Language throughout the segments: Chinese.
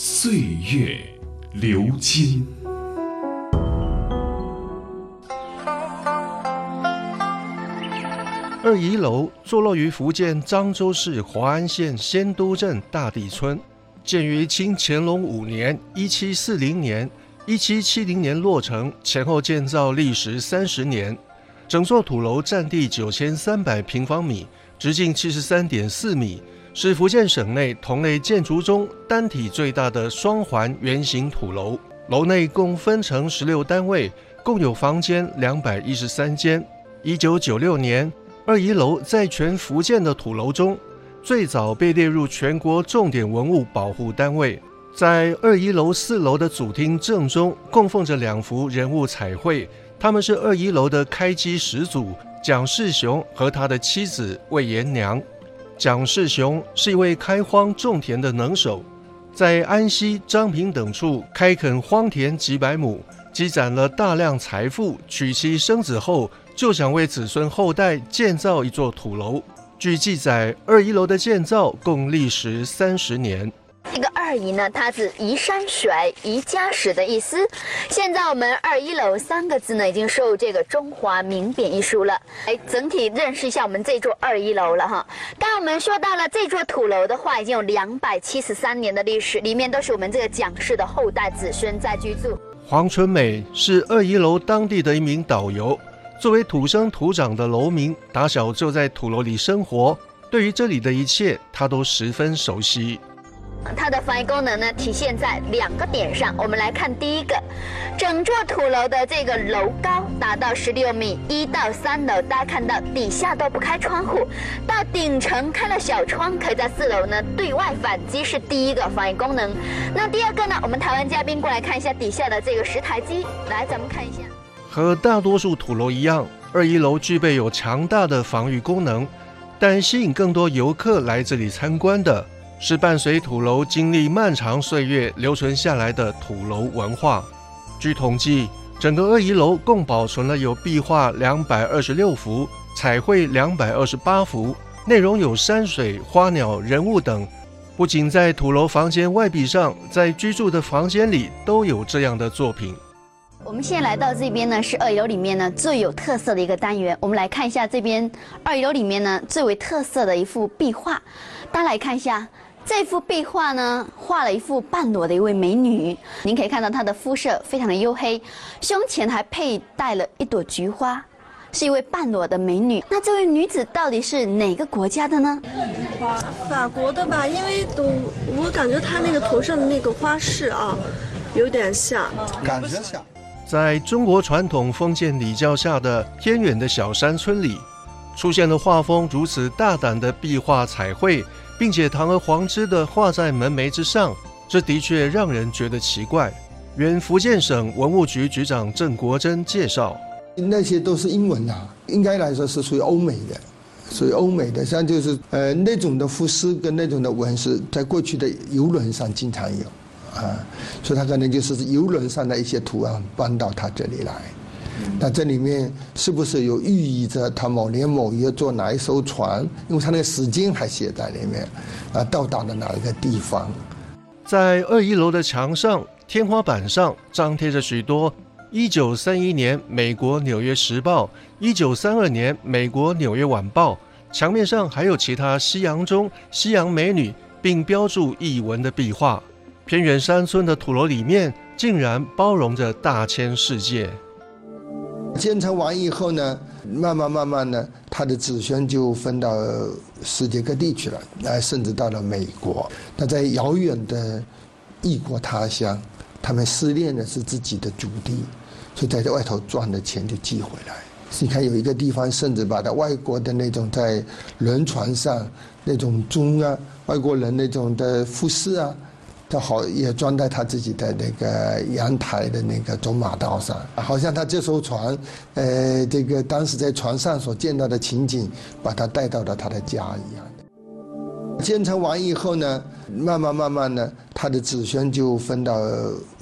岁月流金。二仪楼坐落于福建漳州市华安县仙都镇大地村，建于清乾隆五年（一七四零年），一七七零年落成，前后建造历时三十年。整座土楼占地九千三百平方米，直径七十三点四米，是福建省内同类建筑中单体最大的双环圆形土楼。楼内共分成十六单位，共有房间两百一十三间。一九九六年。二仪楼在全福建的土楼中，最早被列入全国重点文物保护单位。在二仪楼四楼的主厅正中，供奉着两幅人物彩绘，他们是二仪楼的开基始祖蒋世雄和他的妻子魏延娘。蒋世雄是一位开荒种田的能手，在安溪、漳平等处开垦荒田几百亩，积攒了大量财富，娶妻生子后。就想为子孙后代建造一座土楼。据记载，二一楼的建造共历时三十年。这个二姨呢，它是移山水、移家史的意思。现在我们“二一楼”三个字呢，已经受这个中华名匾一书了。哎，整体认识一下我们这座二一楼了哈。刚我们说到了这座土楼的话，已经有两百七十三年的历史，里面都是我们这个蒋氏的后代子孙在居住。黄春美是二一楼当地的一名导游。作为土生土长的楼民，打小就在土楼里生活，对于这里的一切，他都十分熟悉。它的防御功能呢，体现在两个点上。我们来看第一个，整座土楼的这个楼高达到十六米，一到三楼大家看到底下都不开窗户，到顶层开了小窗，可以在四楼呢对外反击，是第一个防御功能。那第二个呢，我们台湾嘉宾过来看一下底下的这个石台基，来，咱们看一下。和大多数土楼一样，二一楼具备有强大的防御功能，但吸引更多游客来这里参观的是伴随土楼经历漫长岁月留存下来的土楼文化。据统计，整个二一楼共保存了有壁画两百二十六幅，彩绘两百二十八幅，内容有山水、花鸟、人物等。不仅在土楼房间外壁上，在居住的房间里都有这样的作品。我们现在来到这边呢，是二楼里面呢最有特色的一个单元。我们来看一下这边二楼里面呢最为特色的一幅壁画。大家来看一下这幅壁画呢，画了一幅半裸的一位美女。您可以看到她的肤色非常的黝黑，胸前还佩戴了一朵菊花，是一位半裸的美女。那这位女子到底是哪个国家的呢？法国的吧，因为都我感觉她那个头上的那个花饰啊，有点像，感觉像。在中国传统封建礼教下的偏远的小山村里，出现了画风如此大胆的壁画彩绘，并且堂而皇之的画在门楣之上，这的确让人觉得奇怪。原福建省文物局局长郑国珍介绍：“那些都是英文啊，应该来说是属于欧美的，属于欧美的，像就是呃那种的服饰跟那种的纹饰，在过去的游轮上经常有。”啊，所以他可能就是游轮上的一些图案搬到他这里来。那这里面是不是有寓意着他某年某月坐哪一艘船？因为他那个时间还写在里面，啊，到达了哪一个地方？在二一楼的墙上、天花板上张贴着许多一九三一年美国《纽约时报》、一九三二年美国《纽约晚报》，墙面上还有其他夕阳中夕阳美女，并标注译文的壁画。偏远山村的土楼里面，竟然包容着大千世界。建成完以后呢，慢慢慢慢的，他的子孙就分到世界各地去了，啊，甚至到了美国。那在遥远的异国他乡，他们思念的是自己的祖地，所以在这外头赚的钱就寄回来。你看有一个地方，甚至把他外国的那种在轮船上那种钟啊，外国人那种的服饰啊。他好也装在他自己的那个阳台的那个走马道上，好像他这艘船，呃，这个当时在船上所见到的情景，把他带到了他的家一样的。建成完以后呢，慢慢慢慢的，他的子孙就分到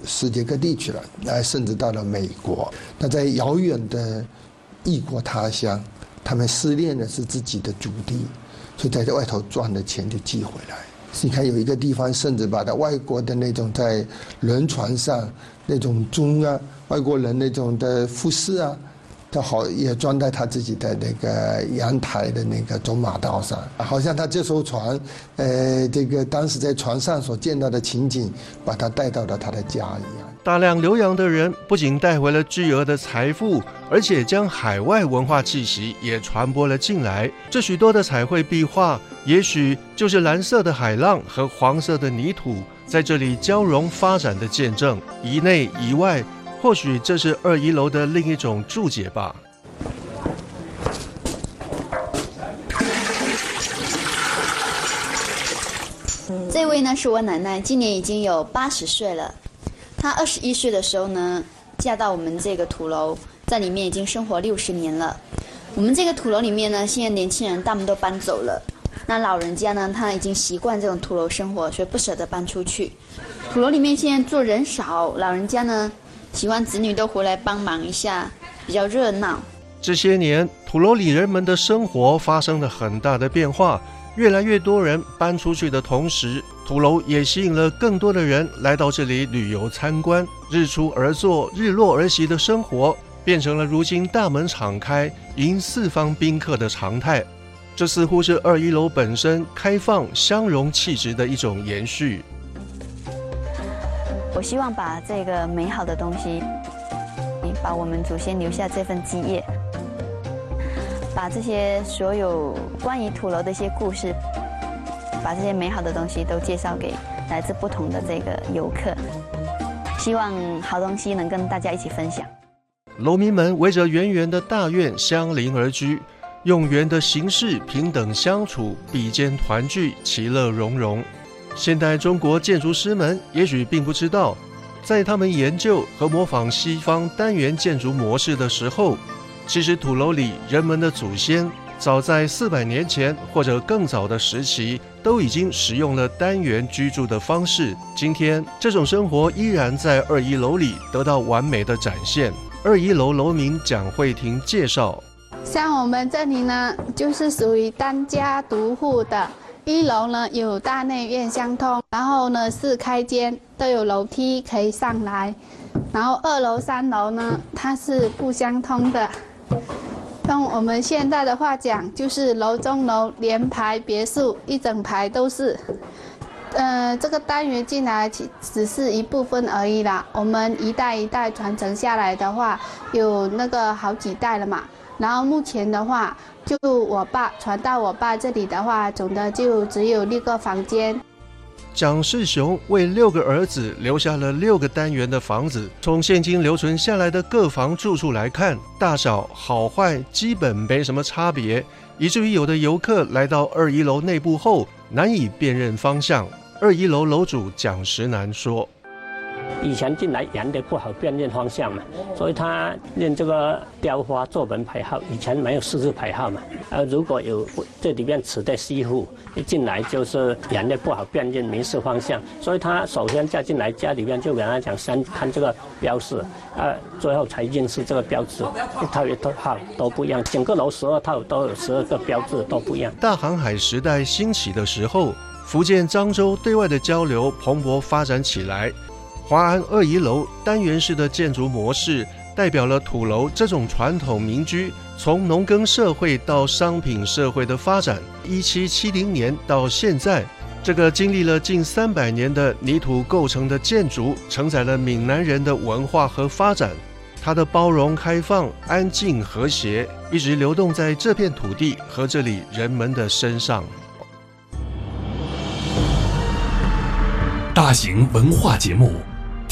世界各地去了，哎，甚至到了美国。那在遥远的异国他乡，他们思念的是自己的祖地，所以在这外头赚的钱就寄回来。你看有一个地方，甚至把他外国的那种在轮船上那种钟啊，外国人那种的服饰啊。他好也装在他自己的那个阳台的那个走马道上，好像他这艘船，呃，这个当时在船上所见到的情景，把他带到了他的家一样。大量留洋的人不仅带回了巨额的财富，而且将海外文化气息也传播了进来。这许多的彩绘壁画，也许就是蓝色的海浪和黄色的泥土在这里交融发展的见证。一内一外。或许这是二一楼的另一种注解吧。这位呢是我奶奶，今年已经有八十岁了。她二十一岁的时候呢，嫁到我们这个土楼，在里面已经生活六十年了。我们这个土楼里面呢，现在年轻人大部分都搬走了。那老人家呢，他已经习惯这种土楼生活，所以不舍得搬出去。土楼里面现在住人少，老人家呢。喜欢子女都回来帮忙一下，比较热闹。这些年，土楼里人们的生活发生了很大的变化，越来越多人搬出去的同时，土楼也吸引了更多的人来到这里旅游参观。日出而作，日落而息的生活，变成了如今大门敞开迎四方宾客的常态。这似乎是二一楼本身开放相融气质的一种延续。我希望把这个美好的东西，把我们祖先留下这份基业，把这些所有关于土楼的一些故事，把这些美好的东西都介绍给来自不同的这个游客，希望好东西能跟大家一起分享。楼民们围着圆圆的大院相邻而居，用圆的形式平等相处，比肩团聚，其乐融融。现代中国建筑师们也许并不知道，在他们研究和模仿西方单元建筑模式的时候，其实土楼里人们的祖先早在四百年前或者更早的时期都已经使用了单元居住的方式。今天这种生活依然在二一楼里得到完美的展现。二一楼楼民蒋慧婷介绍：像我们这里呢，就是属于单家独户的。一楼呢有大内院相通，然后呢四开间都有楼梯可以上来，然后二楼三楼呢它是不相通的。用我们现在的话讲，就是楼中楼连排别墅，一整排都是。呃，这个单元进来只只是一部分而已啦。我们一代一代传承下来的话，有那个好几代了嘛。然后目前的话。就我爸传到我爸这里的话，总的就只有六个房间。蒋世雄为六个儿子留下了六个单元的房子。从现今留存下来的各房住处来看，大小好坏基本没什么差别，以至于有的游客来到二一楼内部后难以辨认方向。二一楼楼主蒋石南说。以前进来沿的不好辨认方向嘛，所以他认这个雕花做门牌号。以前没有四字牌号嘛，呃，如果有这里面吃的西户一进来就是沿的不好辨认民事方向，所以他首先嫁进来家里面就跟他讲先看这个标识，啊，最后才认识这个标志，一套一套号都不一样，整个楼十二套都有十二个标志都不一样。大航海时代兴起的时候，福建漳州对外的交流蓬勃发展起来。华安二一楼单元式的建筑模式，代表了土楼这种传统民居从农耕社会到商品社会的发展。一七七零年到现在，这个经历了近三百年的泥土构成的建筑，承载了闽南人的文化和发展。它的包容、开放、安静、和谐，一直流动在这片土地和这里人们的身上。大型文化节目。